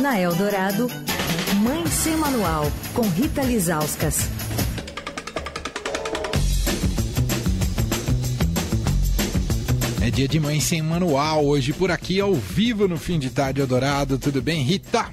Na Eldorado, Mãe Sem Manual, com Rita Lizauskas. É dia de mãe sem manual, hoje por aqui ao vivo no fim de tarde adorado. Tudo bem, Rita?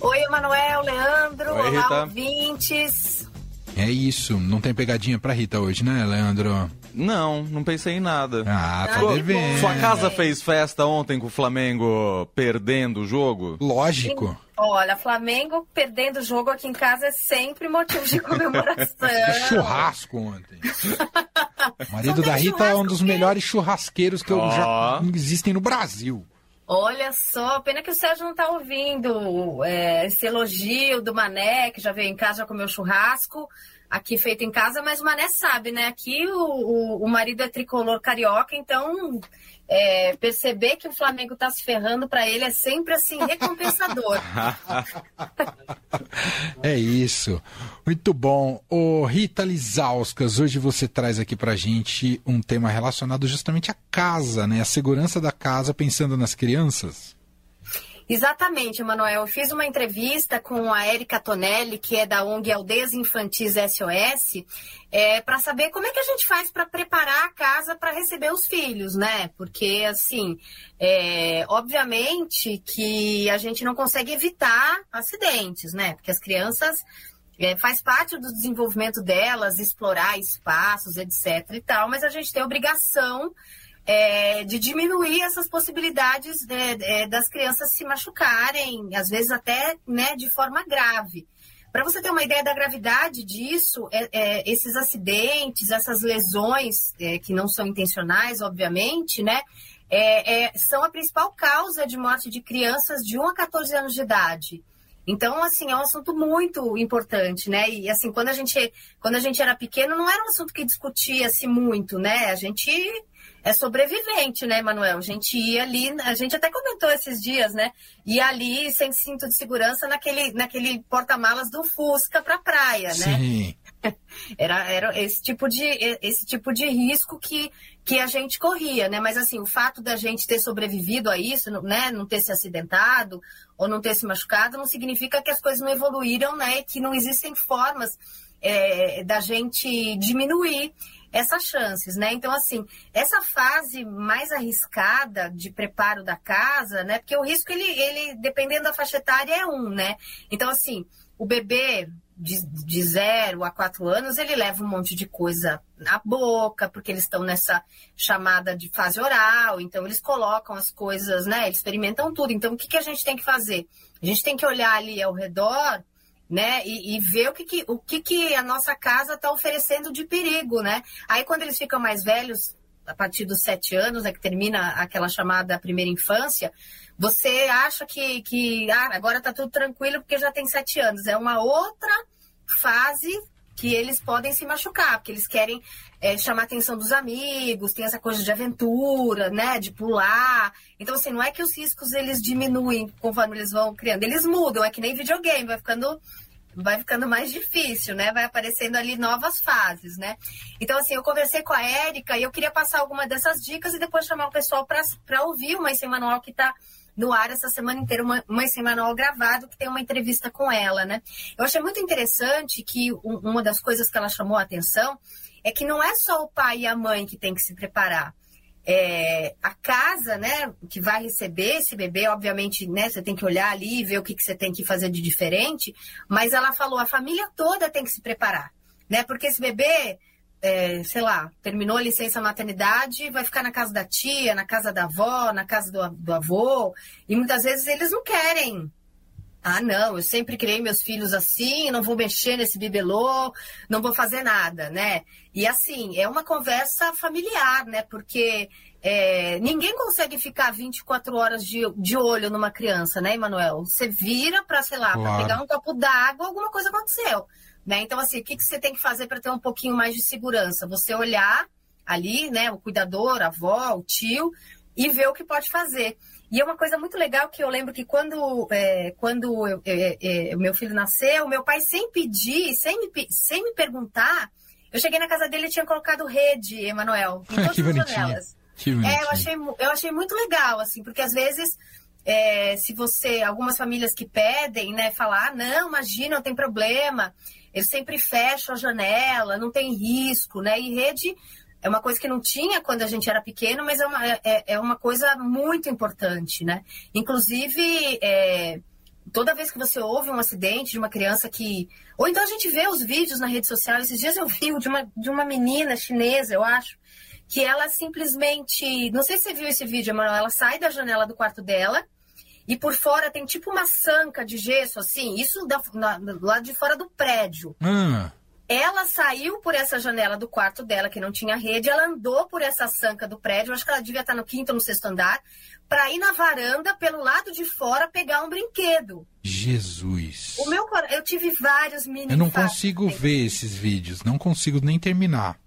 Oi, Emanuel, Leandro, Oi, olá, Rita. ouvintes. É isso, não tem pegadinha pra Rita hoje, né, Leandro? Não, não pensei em nada. Ah, tá devendo. Sua casa fez festa ontem com o Flamengo perdendo o jogo? Lógico. Olha, Flamengo perdendo o jogo aqui em casa é sempre motivo de comemoração. Churrasco ontem. O marido da Rita é um dos que- melhores churrasqueiros que eu Ó. já existem no Brasil. Olha só, pena que o Sérgio não tá ouvindo é, esse elogio do Mané, que já veio em casa, já comeu churrasco, aqui feito em casa, mas o Mané sabe, né? Aqui o, o, o marido é tricolor carioca, então é, perceber que o Flamengo tá se ferrando pra ele é sempre assim, recompensador. É isso. Muito bom. Ô Rita Lizauskas, hoje você traz aqui pra gente um tema relacionado justamente à casa, né? A segurança da casa pensando nas crianças. Exatamente, Emanuel. Eu fiz uma entrevista com a Erika Tonelli, que é da ONG Aldeias Infantis SOS, é, para saber como é que a gente faz para preparar a casa para receber os filhos, né? Porque, assim, é, obviamente que a gente não consegue evitar acidentes, né? Porque as crianças. é, faz parte do desenvolvimento delas, explorar espaços, etc. e tal, mas a gente tem a obrigação é, de diminuir essas possibilidades né, é, das crianças se machucarem, às vezes até né, de forma grave. Para você ter uma ideia da gravidade disso, é, é, esses acidentes, essas lesões é, que não são intencionais, obviamente, né, são a principal causa de morte de crianças de 1 a 14 anos de idade. Então, assim, é um assunto muito importante, né? E assim, quando a gente, quando a gente era pequeno, não era um assunto que discutia-se muito, né? A gente é sobrevivente, né, Manuel? A gente ia ali, a gente até comentou esses dias, né? Ia ali sem cinto de segurança naquele, naquele porta-malas do Fusca pra praia, né? Sim. Era, era esse tipo de esse tipo de risco que, que a gente corria, né? Mas assim, o fato da gente ter sobrevivido a isso, né? Não ter se acidentado ou não ter se machucado, não significa que as coisas não evoluíram, né? E que não existem formas é, da gente diminuir essas chances, né? Então, assim, essa fase mais arriscada de preparo da casa, né? Porque o risco, ele, ele dependendo da faixa etária, é um, né? Então, assim, o bebê de, de zero a quatro anos, ele leva um monte de coisa na boca, porque eles estão nessa chamada de fase oral, então eles colocam as coisas, né? Eles experimentam tudo. Então, o que, que a gente tem que fazer? A gente tem que olhar ali ao redor né? E, e ver o que, que, o que, que a nossa casa está oferecendo de perigo, né? Aí quando eles ficam mais velhos, a partir dos sete anos, né, que termina aquela chamada primeira infância, você acha que, que ah, agora está tudo tranquilo porque já tem sete anos. É uma outra fase que eles podem se machucar, porque eles querem é, chamar a atenção dos amigos, tem essa coisa de aventura, né, de pular. Então, assim, não é que os riscos eles diminuem conforme eles vão criando, eles mudam, é que nem videogame, vai ficando vai ficando mais difícil, né? Vai aparecendo ali novas fases, né? Então, assim, eu conversei com a Érica e eu queria passar alguma dessas dicas e depois chamar o pessoal para ouvir o Mãe Sem Manual que está no ar essa semana inteira, uma Sem Manual gravado, que tem uma entrevista com ela, né? Eu achei muito interessante que um, uma das coisas que ela chamou a atenção é que não é só o pai e a mãe que tem que se preparar. É, a casa, né, que vai receber esse bebê, obviamente, né, você tem que olhar ali e ver o que, que você tem que fazer de diferente, mas ela falou, a família toda tem que se preparar, né, porque esse bebê, é, sei lá, terminou a licença maternidade, vai ficar na casa da tia, na casa da avó, na casa do, do avô, e muitas vezes eles não querem ah, não, eu sempre criei meus filhos assim, não vou mexer nesse bibelô, não vou fazer nada, né? E assim, é uma conversa familiar, né? Porque é, ninguém consegue ficar 24 horas de, de olho numa criança, né, Emanuel? Você vira para, sei lá, Claro. para pegar um copo d'água, alguma coisa aconteceu, né? Então, assim, o que, que você tem que fazer para ter um pouquinho mais de segurança? Você olhar ali, né, o cuidador, a avó, o tio, e ver o que pode fazer. E é uma coisa muito legal que eu lembro que quando, é, quando eu- é, é, o meu filho nasceu, meu pai sem pedir, sem me, sem me perguntar, eu cheguei na casa dele e tinha colocado rede, Emanuel, em todas Que as janelas. Que É, eu achei, eu achei muito legal, assim, porque às vezes é, se você, algumas famílias que pedem, né, falar, ah, não, imagina, não tem problema, eles sempre fecham a janela, não tem risco, né? E rede é uma coisa que não tinha quando a gente era pequeno, mas é uma, é, é uma coisa muito importante, né? Inclusive, é, toda vez que você ouve um acidente de uma criança que. Ou então a gente vê os vídeos na rede social. Esses dias eu vi de uma, de uma menina chinesa, eu acho, que ela simplesmente. Não sei se você viu esse vídeo, Emanuel. Ela sai da janela do quarto dela e por fora tem tipo uma sanca de gesso, assim. Isso da, na, do lado de fora do prédio. Hum. Ela saiu por essa janela do quarto dela, que não tinha rede, ela andou por essa sanca do prédio, acho que ela devia estar no quinto ou no sexto andar, para ir na varanda, pelo lado de fora, pegar um brinquedo. Jesus. O meu eu tive vários mini Eu não consigo ver esses vídeos, não consigo nem terminar.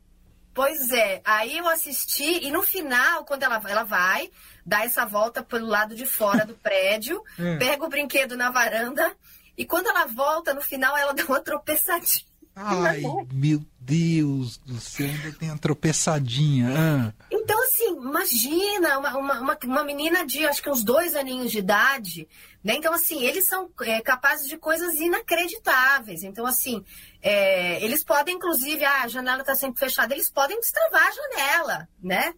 Pois é, aí eu assisti e no final, quando ela, ela vai, dá essa volta pelo lado de fora do prédio, hum. pega o brinquedo na varanda e quando ela volta, no final ela dá uma tropeçadinha. Ai, meu Deus do céu, ainda tem a tropeçadinha. Ah. Então, assim, imagina uma, uma, uma, menina de acho que uns dois aninhos de idade, né? Então, assim, eles são é, capazes de coisas inacreditáveis. Então, assim, é, eles podem, inclusive, ah, a janela está sempre fechada, eles podem destravar a janela, né?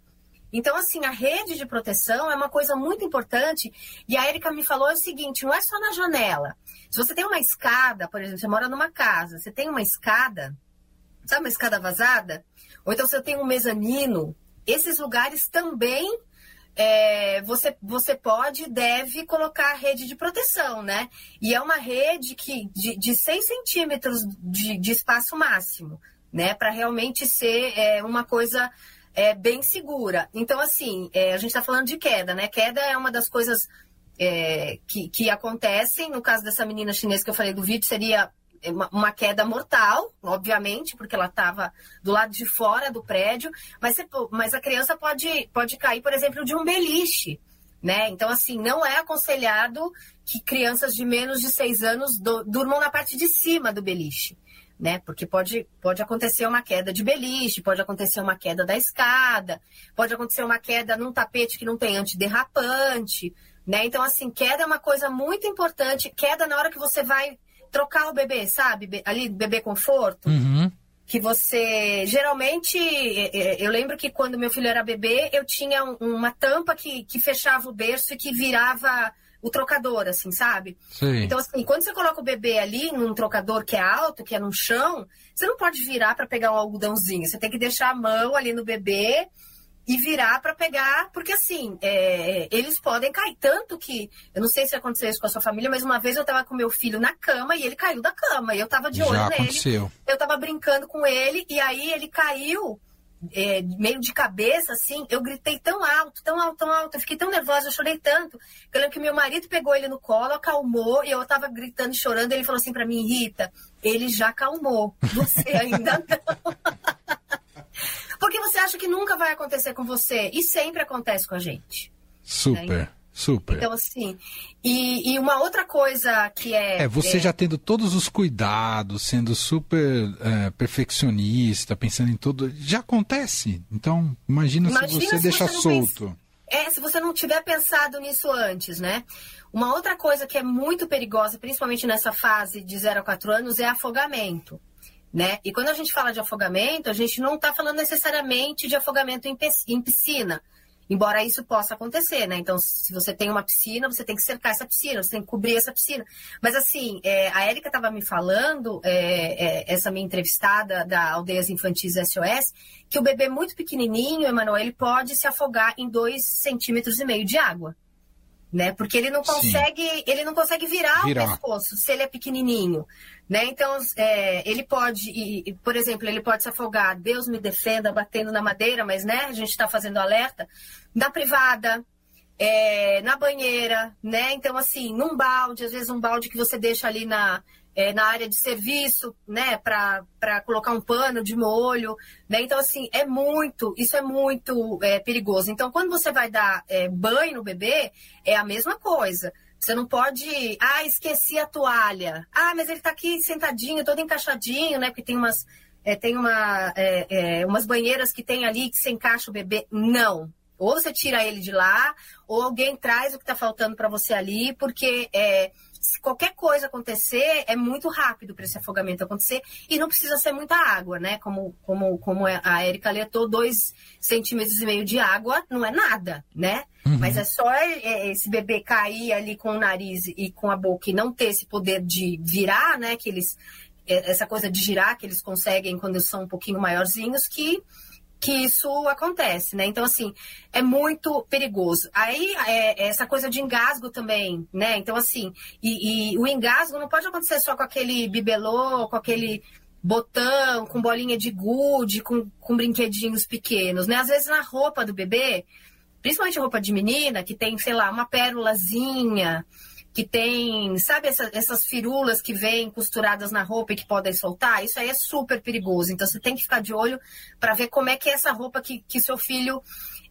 Então, assim, a rede de proteção é uma coisa muito importante. E a Erika me falou o seguinte: não é só na janela. Se você tem uma escada, por exemplo, você mora numa casa, você tem uma escada, sabe uma escada vazada? Ou então você tem um mezanino, esses lugares também é, você, você pode e deve colocar a rede de proteção, né? E é uma rede que, de, de 6 centímetros de, de espaço máximo, né? Para realmente ser é, uma coisa é, bem segura. Então, assim, é, a gente está falando de queda, né? Queda é uma das coisas é, que, que acontecem. No caso dessa menina chinesa que eu falei do vídeo, seria uma, uma queda mortal, obviamente, porque ela estava do lado de fora do prédio, mas, mas a criança pode, pode cair, por exemplo, de um beliche. Né? Então, assim, não é aconselhado que crianças de menos de seis anos do, durmam na parte de cima do beliche né? Porque pode, pode acontecer uma queda de beliche, pode acontecer uma queda da escada, pode acontecer uma queda num tapete que não tem antiderrapante, né? Então, assim, queda é uma coisa muito importante. Queda na hora que você vai trocar o bebê, sabe? Ali, bebê conforto. Uhum. Que você. Geralmente, eu lembro que quando meu filho era bebê, eu tinha uma tampa que, que fechava o berço e que virava o trocador, assim, sabe? Sim. Então, assim, quando você coloca o bebê ali num trocador que é alto, que é no chão, você não pode virar para pegar um algodãozinho. Você tem que deixar a mão ali no bebê e virar para pegar, porque assim, é, eles podem cair. Tanto que, eu não sei se aconteceu isso com a sua família, mas uma vez eu estava com meu filho na cama e ele caiu da cama. E eu estava de olho Já nele. Aconteceu. Eu estava brincando com ele e aí ele caiu é, meio de cabeça, assim, eu gritei tão alto, tão alto, tão alto, eu fiquei tão nervosa, eu chorei tanto. Eu lembro que meu marido pegou ele no colo, acalmou, e eu tava gritando e chorando, ele falou assim para mim, Rita, ele já acalmou, você ainda não. Porque você acha que nunca vai acontecer com você, e sempre acontece com a gente. Super. Né? Super. Então, assim, e, e, uma outra coisa que é. É, você é... já tendo todos os cuidados, sendo super é, perfeccionista, pensando em tudo, já acontece. Então, imagina, imagina se você se deixar você solto. Pensa... É, se você não tiver pensado nisso antes, né? Uma outra coisa que é muito perigosa, principalmente nessa fase de 0 a 4 anos, é afogamento. Né? E quando a gente fala de afogamento, a gente não está falando necessariamente de afogamento em piscina. Embora isso possa acontecer, né? Então, se você tem uma piscina, você tem que cercar essa piscina, você tem que cobrir essa piscina. Mas, assim, é, a Érica estava me falando, é, é, essa minha entrevistada da Aldeias Infantis SOS, que o bebê muito pequenininho, Emanuel, ele pode se afogar em dois centímetros e meio de água. Né? Porque ele não consegue, ele não consegue virar, virar, o pescoço se ele é pequenininho. Né? Então, é, ele pode, e, por exemplo, ele pode se afogar, Deus me defenda, batendo na madeira, mas né, a gente está fazendo alerta, na privada, é, na banheira, né? Então, assim, num balde, às vezes um balde que você deixa ali na, é, na área de serviço, né, para colocar um pano de molho, né? Então, assim, é muito, isso é muito é, perigoso. Então, quando você vai dar é, banho no bebê, é a mesma coisa. Você não pode, ah, esqueci a toalha. Ah, mas ele está aqui sentadinho, todo encaixadinho, né? Porque tem umas, é, tem uma, é, é, umas banheiras que tem ali que se encaixa o bebê. Não. Ou você tira ele de lá, ou alguém traz o que está faltando para você ali, porque é, se qualquer coisa acontecer, é muito rápido para esse afogamento acontecer e não precisa ser muita água, né? Como, como, como a Erika alertou, dois centímetros e meio de água não é nada, né? Uhum. Mas é só é, esse bebê cair ali com o nariz e com a boca e não ter esse poder de virar, né? Que eles, é, essa coisa de girar que eles conseguem quando são um pouquinho maiorzinhos, que que isso acontece, né? Então, assim, é muito perigoso. Aí, é, essa coisa de engasgo também, né? Então, assim, e, e, o engasgo não pode acontecer só com aquele bibelô, com aquele botão, com bolinha de gude, com, com brinquedinhos pequenos, né? Às vezes na roupa do bebê, principalmente roupa de menina, que tem, sei lá, uma pérolazinha, que tem, sabe, essa, essas firulas que vêm costuradas na roupa e que podem soltar, isso aí é super perigoso. Então você tem que ficar de olho para ver como é que é essa roupa que, que seu filho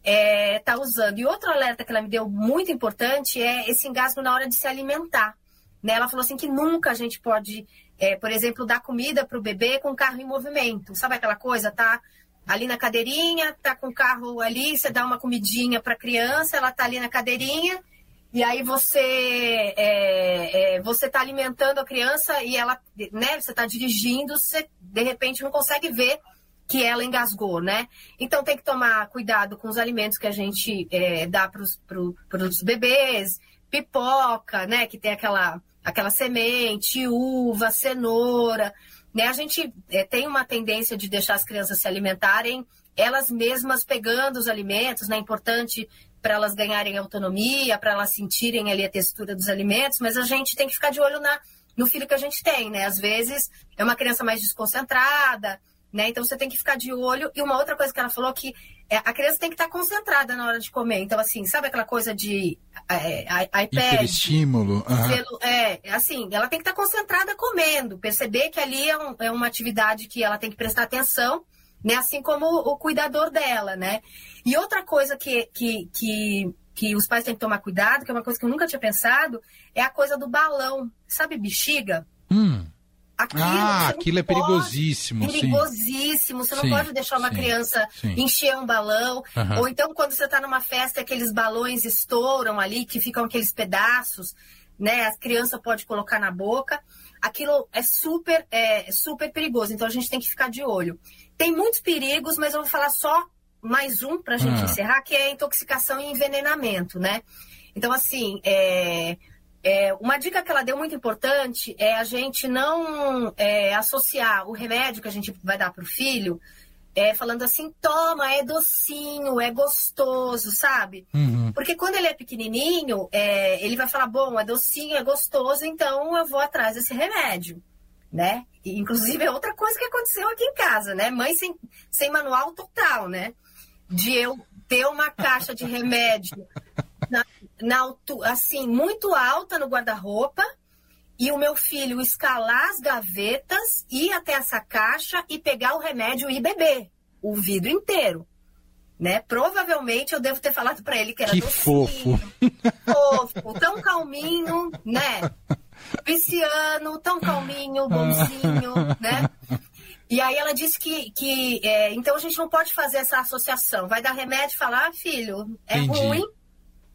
está é, tá usando. E outro alerta que ela me deu muito importante é esse engasgo na hora de se alimentar. Né? Ela falou assim que nunca a gente pode, é, por exemplo, dar comida para o bebê com o carro em movimento. Sabe aquela coisa? Tá ali na cadeirinha, tá com o carro ali, você dá uma comidinha para a criança, ela tá ali na cadeirinha e aí você é, é, você está alimentando a criança e ela, né? Você está dirigindo, você de repente não consegue ver que ela engasgou, né? Então tem que tomar cuidado com os alimentos que a gente é, dá para os bebês, pipoca, né? Que tem aquela, aquela semente, uva, cenoura. Né? A gente é, tem uma tendência de deixar as crianças se alimentarem elas mesmas pegando os alimentos, né? É importante para elas ganharem autonomia, para elas sentirem ali a textura dos alimentos, mas a gente tem que ficar de olho na, no filho que a gente tem, né? Às vezes é uma criança mais desconcentrada, né? Então você tem que ficar de olho. E uma outra coisa que ela falou que é, a criança tem que estar concentrada na hora de comer. Então, assim, sabe aquela coisa de é, iPad? estímulo. Uhum. É, assim, ela tem que estar concentrada comendo, perceber que ali é, um, é uma atividade que ela tem que prestar atenção né? Assim como o cuidador dela, né? E outra coisa que, que, que, que os pais têm que tomar cuidado, que é uma coisa que eu nunca tinha pensado, é a coisa do balão. Sabe bexiga? Hum. Aquilo, ah, aquilo é perigosíssimo. Perigosíssimo. Sim. Você não sim, pode deixar uma sim, criança encher um balão. Uhum. Ou então, quando você está numa festa, aqueles balões estouram ali, que ficam aqueles pedaços, né? A criança pode colocar na boca. Aquilo é super, é, super perigoso. Então, a gente tem que ficar de olho. Tem muitos perigos, mas eu vou falar só mais um para a gente ah. encerrar, que é intoxicação e envenenamento, né? Então, assim, é, é, uma dica que ela deu muito importante é a gente não é, associar o remédio que a gente vai dar para o filho é, falando assim, toma, é docinho, é gostoso, sabe? Uhum. Porque quando ele é pequenininho, é, ele vai falar, bom, é docinho, é gostoso, então eu vou atrás desse remédio né? E, inclusive, é outra coisa que aconteceu aqui em casa, né? Mãe sem, sem manual total, né? De eu ter uma caixa de remédio na, na assim, muito alta no guarda-roupa e o meu filho escalar as gavetas, ir até essa caixa e pegar o remédio e beber o vidro inteiro. Né? Provavelmente eu devo ter falado para ele que era que docinho, fofo, fofo, tão calminho, né? Pisciano, tão calminho, bonzinho, né? E aí ela disse que, que é, então a gente não pode fazer essa associação. Vai dar remédio e falar, ah, filho, é Entendi. ruim,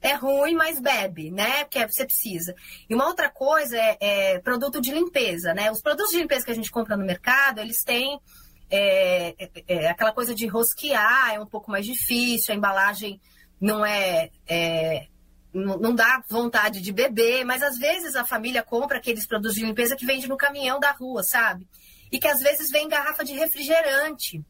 é ruim, mas bebe, né? Porque você precisa. E uma outra coisa é, é, produto de limpeza, né? Os produtos de limpeza que a gente compra no mercado, eles têm é, é, é aquela coisa de rosquear, é um pouco mais difícil, a embalagem não é, é não dá vontade de beber, mas às vezes a família compra aqueles produtos de limpeza que vende no caminhão da rua, sabe? E que às vezes vem garrafa de refrigerante.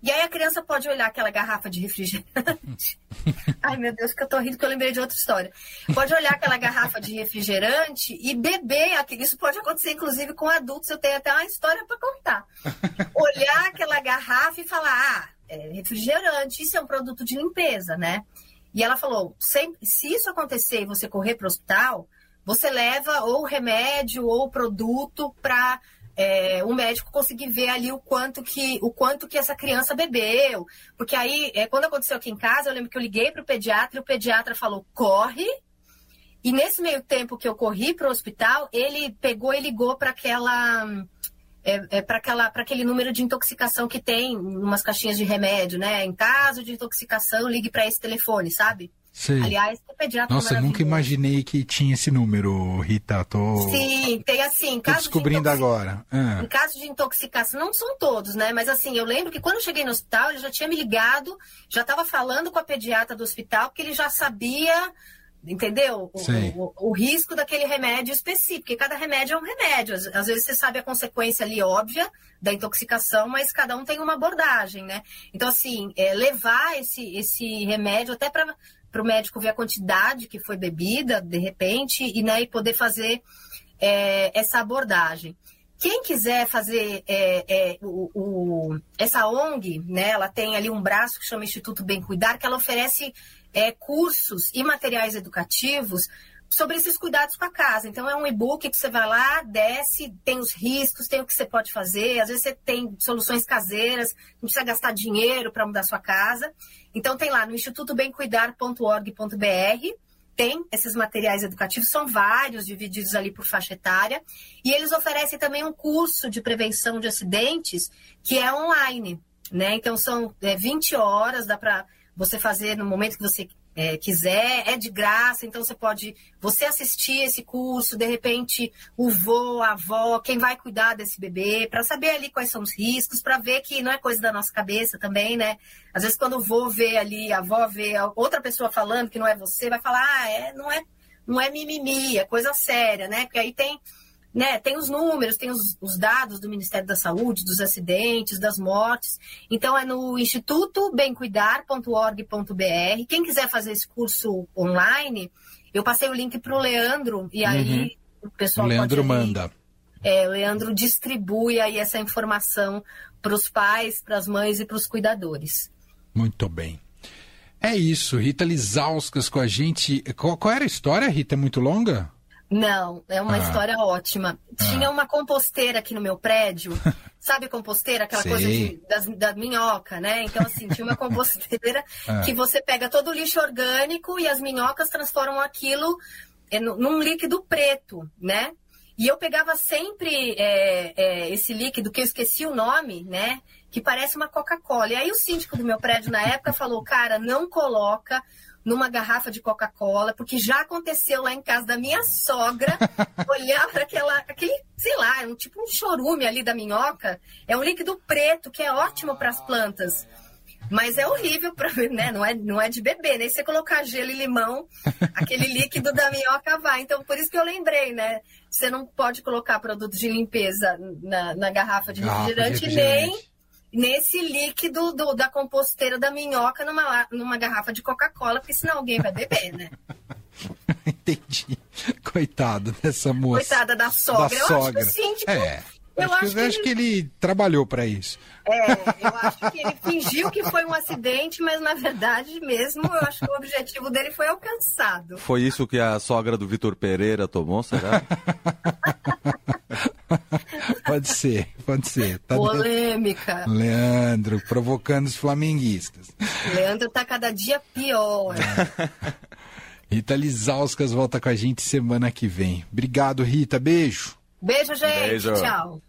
E aí a criança pode olhar aquela garrafa de refrigerante. Ai, meu Deus, que eu tô rindo que eu lembrei de outra história. Pode olhar aquela garrafa de refrigerante e beber aquilo. Isso pode acontecer, inclusive, com adultos. Eu tenho até uma história para contar. Olhar aquela garrafa e falar: ah, é refrigerante, isso é um produto de limpeza, né? E ela falou: se, se isso acontecer e você correr para o hospital, você leva ou remédio ou produto para é, o médico conseguir ver ali o quanto que o quanto que essa criança bebeu. Porque aí, é, quando aconteceu aqui em casa, eu lembro que eu liguei para o pediatra e o pediatra falou: corre. E nesse meio tempo que eu corri para o hospital, ele pegou e ligou para aquela é, é para aquele número de intoxicação que tem em umas caixinhas de remédio, né? Em caso de intoxicação, ligue para esse telefone, sabe? Sei. Aliás, o pediatra Nossa, eu nunca imaginei que tinha esse número, Rita. Tô... Sim, tem assim. Tô descobrindo de agora. Ah. Em caso de intoxicação, não são todos, né? Mas assim, eu lembro que quando eu cheguei no hospital, ele já tinha me ligado, já estava falando com a pediatra do hospital, porque ele já sabia entendeu? O, o, o, risco daquele remédio específico, porque cada remédio é um remédio. Às, às, vezes você sabe a consequência ali óbvia da intoxicação, mas cada um tem uma abordagem, né? Então, assim, é, levar esse, esse remédio até para o médico ver a quantidade que foi bebida, de repente, e, né, e poder fazer é, essa abordagem. Quem quiser fazer é, é, o, o, essa ONG, né, ela tem ali um braço que chama Instituto Bem Cuidar, que ela oferece é, cursos e materiais educativos sobre esses cuidados com a casa. Então, é um e-book que você vai lá, desce, tem os riscos, tem o que você pode fazer. Às vezes, você tem soluções caseiras, não precisa gastar dinheiro para mudar sua casa. Então, tem lá no institutobemcuidar.org.br tem esses materiais educativos, são vários, divididos ali por faixa etária, e eles oferecem também um curso de prevenção de acidentes que é online, né? Então são é, 20 horas, dá para você fazer no momento que você é, quiser, é de graça, então você pode você assistir esse curso, de repente o vô, a avó, quem vai cuidar desse bebê, para saber ali quais são os riscos, para ver que não é coisa da nossa cabeça também, né? Às vezes quando o vô vê ali, a avó vê outra pessoa falando que não é você, vai falar, ah, é, não é, não é mimimi, é coisa séria, né? Porque aí tem né, tem os números, tem os, os, dados do Ministério da Saúde, dos acidentes, das mortes. Então é no instituto bemcuidar.org.br. Quem quiser fazer esse curso online, eu passei o link para o Leandro e aí uhum. o pessoal o Leandro manda. É, o Leandro distribui aí essa informação para os pais, para as mães e para os cuidadores. Muito bem. É isso, Rita Lizauskas com a gente. Qual, qual era a história, Rita? É muito longa? Não, é uma ah. história ótima. Ah. Tinha uma composteira aqui no meu prédio. Sabe composteira? Aquela Sei. coisa de, das, da minhoca, né? Então, assim, tinha uma composteira ah. que você pega todo o lixo orgânico e as minhocas transformam aquilo num líquido preto, né? E eu pegava sempre é, é, esse líquido, que eu esqueci o nome, né? Que parece uma Coca-Cola. E aí o síndico do meu prédio na época falou, cara, não coloca numa garrafa de Coca-Cola, porque já aconteceu lá em casa da minha sogra olhar para aquela, aquele, sei lá, um tipo um chorume ali da minhoca. É um líquido preto que é ótimo para as plantas. Mas é horrível para né? Não é, não é de beber, né? Se você colocar gelo e limão, aquele líquido da minhoca vai. Então, por isso que eu lembrei, né? Você não pode colocar produtos de limpeza na, na garrafa de refrigerante, refrigerante. nem nesse líquido do, da composteira da minhoca numa, numa garrafa de Coca-Cola, porque senão alguém vai beber, né? Entendi. Coitado dessa moça. Coitada da sogra. Da eu sogra. acho que o síndico. É. Eu acho, acho, que, acho que ele trabalhou para isso. É, eu acho que ele fingiu que foi um acidente, mas na verdade mesmo, eu acho que o objetivo dele foi alcançado. Foi isso que a sogra do Vitor Pereira tomou, será? pode ser, pode ser. Tá Polêmica. De... Leandro, provocando os flamenguistas. Leandro tá cada dia pior. É. Rita Lizauskas volta com a gente semana que vem. Obrigado, Rita. Beijo. Beijo, gente. Beijo. Tchau.